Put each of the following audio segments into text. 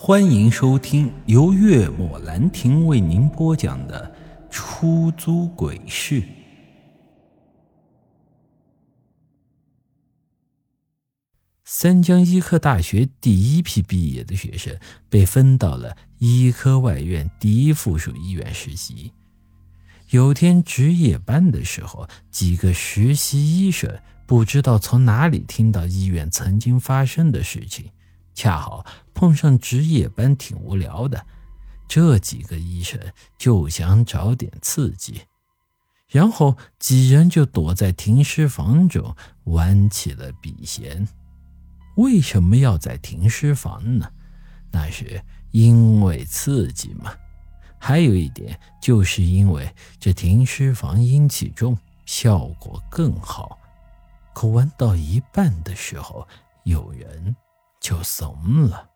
欢迎收听由月末兰亭为您播讲的《出租鬼市》。三江医科大学第一批毕业的学生被分到了医科外院第一附属医院实习。有天值夜班的时候，几个实习医生不知道从哪里听到医院曾经发生的事情。恰好碰上值夜班，挺无聊的。这几个医生就想找点刺激，然后几人就躲在停尸房中玩起了笔仙。为什么要在停尸房呢？那是因为刺激嘛。还有一点，就是因为这停尸房阴气重，效果更好。可玩到一半的时候，有人。就怂了，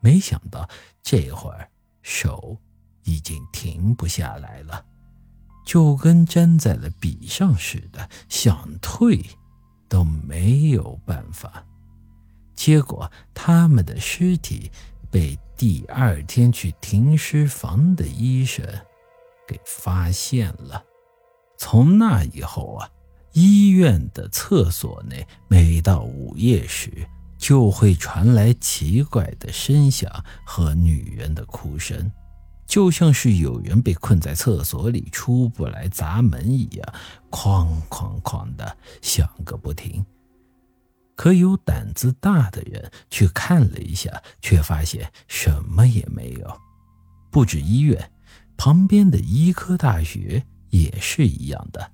没想到这会儿手已经停不下来了，就跟粘在了笔上似的，想退都没有办法。结果他们的尸体被第二天去停尸房的医生给发现了。从那以后啊，医院的厕所内每到午夜时。就会传来奇怪的声响和女人的哭声，就像是有人被困在厕所里出不来砸门一样，哐哐哐的响个不停。可有胆子大的人去看了一下，却发现什么也没有。不止医院，旁边的医科大学也是一样的，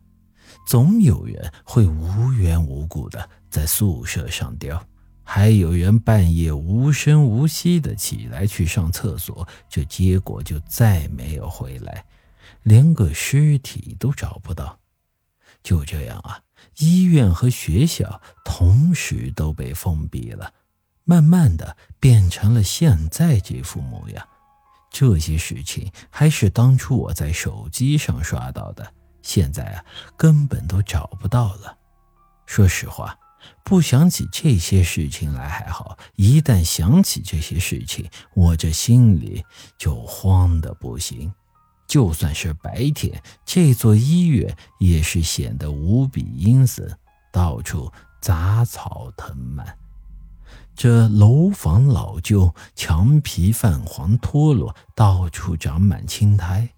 总有人会无缘无故的在宿舍上吊。还有人半夜无声无息的起来去上厕所，这结果就再没有回来，连个尸体都找不到。就这样啊，医院和学校同时都被封闭了，慢慢的变成了现在这副模样。这些事情还是当初我在手机上刷到的，现在啊根本都找不到了。说实话。不想起这些事情来还好，一旦想起这些事情，我这心里就慌得不行。就算是白天，这座医院也是显得无比阴森，到处杂草藤蔓，这楼房老旧，墙皮泛黄脱落，到处长满青苔。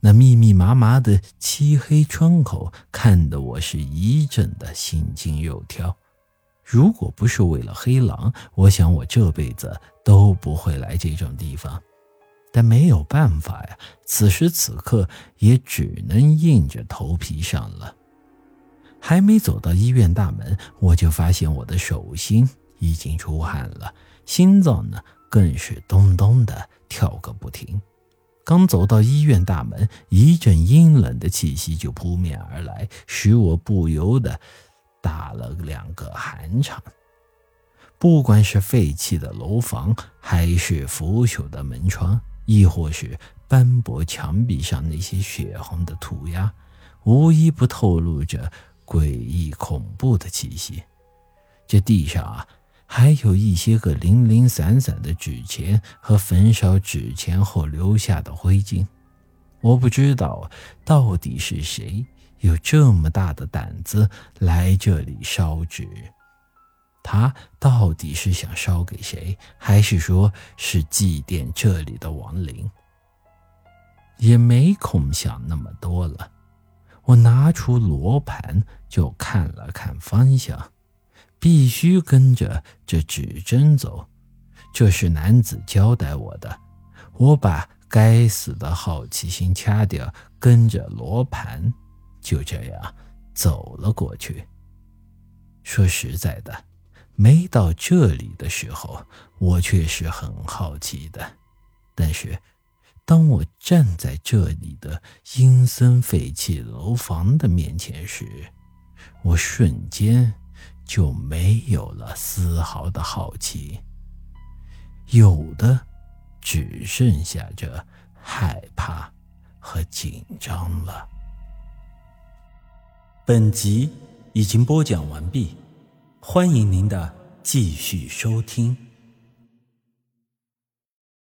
那密密麻麻的漆黑窗口，看得我是一阵的心惊肉跳。如果不是为了黑狼，我想我这辈子都不会来这种地方。但没有办法呀，此时此刻也只能硬着头皮上了。还没走到医院大门，我就发现我的手心已经出汗了，心脏呢更是咚咚的跳个不停。刚走到医院大门，一阵阴冷的气息就扑面而来，使我不由得打了两个寒颤。不管是废弃的楼房，还是腐朽的门窗，亦或是斑驳墙壁上那些血红的涂鸦，无一不透露着诡异恐怖的气息。这地上啊。还有一些个零零散散的纸钱和焚烧纸钱后留下的灰烬，我不知道到底是谁有这么大的胆子来这里烧纸。他到底是想烧给谁，还是说是祭奠这里的亡灵？也没空想那么多了，我拿出罗盘就看了看方向。必须跟着这指针走，这是男子交代我的。我把该死的好奇心掐掉，跟着罗盘，就这样走了过去。说实在的，没到这里的时候，我却是很好奇的。但是，当我站在这里的阴森废弃楼房的面前时，我瞬间。就没有了丝毫的好奇，有的只剩下这害怕和紧张了。本集已经播讲完毕，欢迎您的继续收听。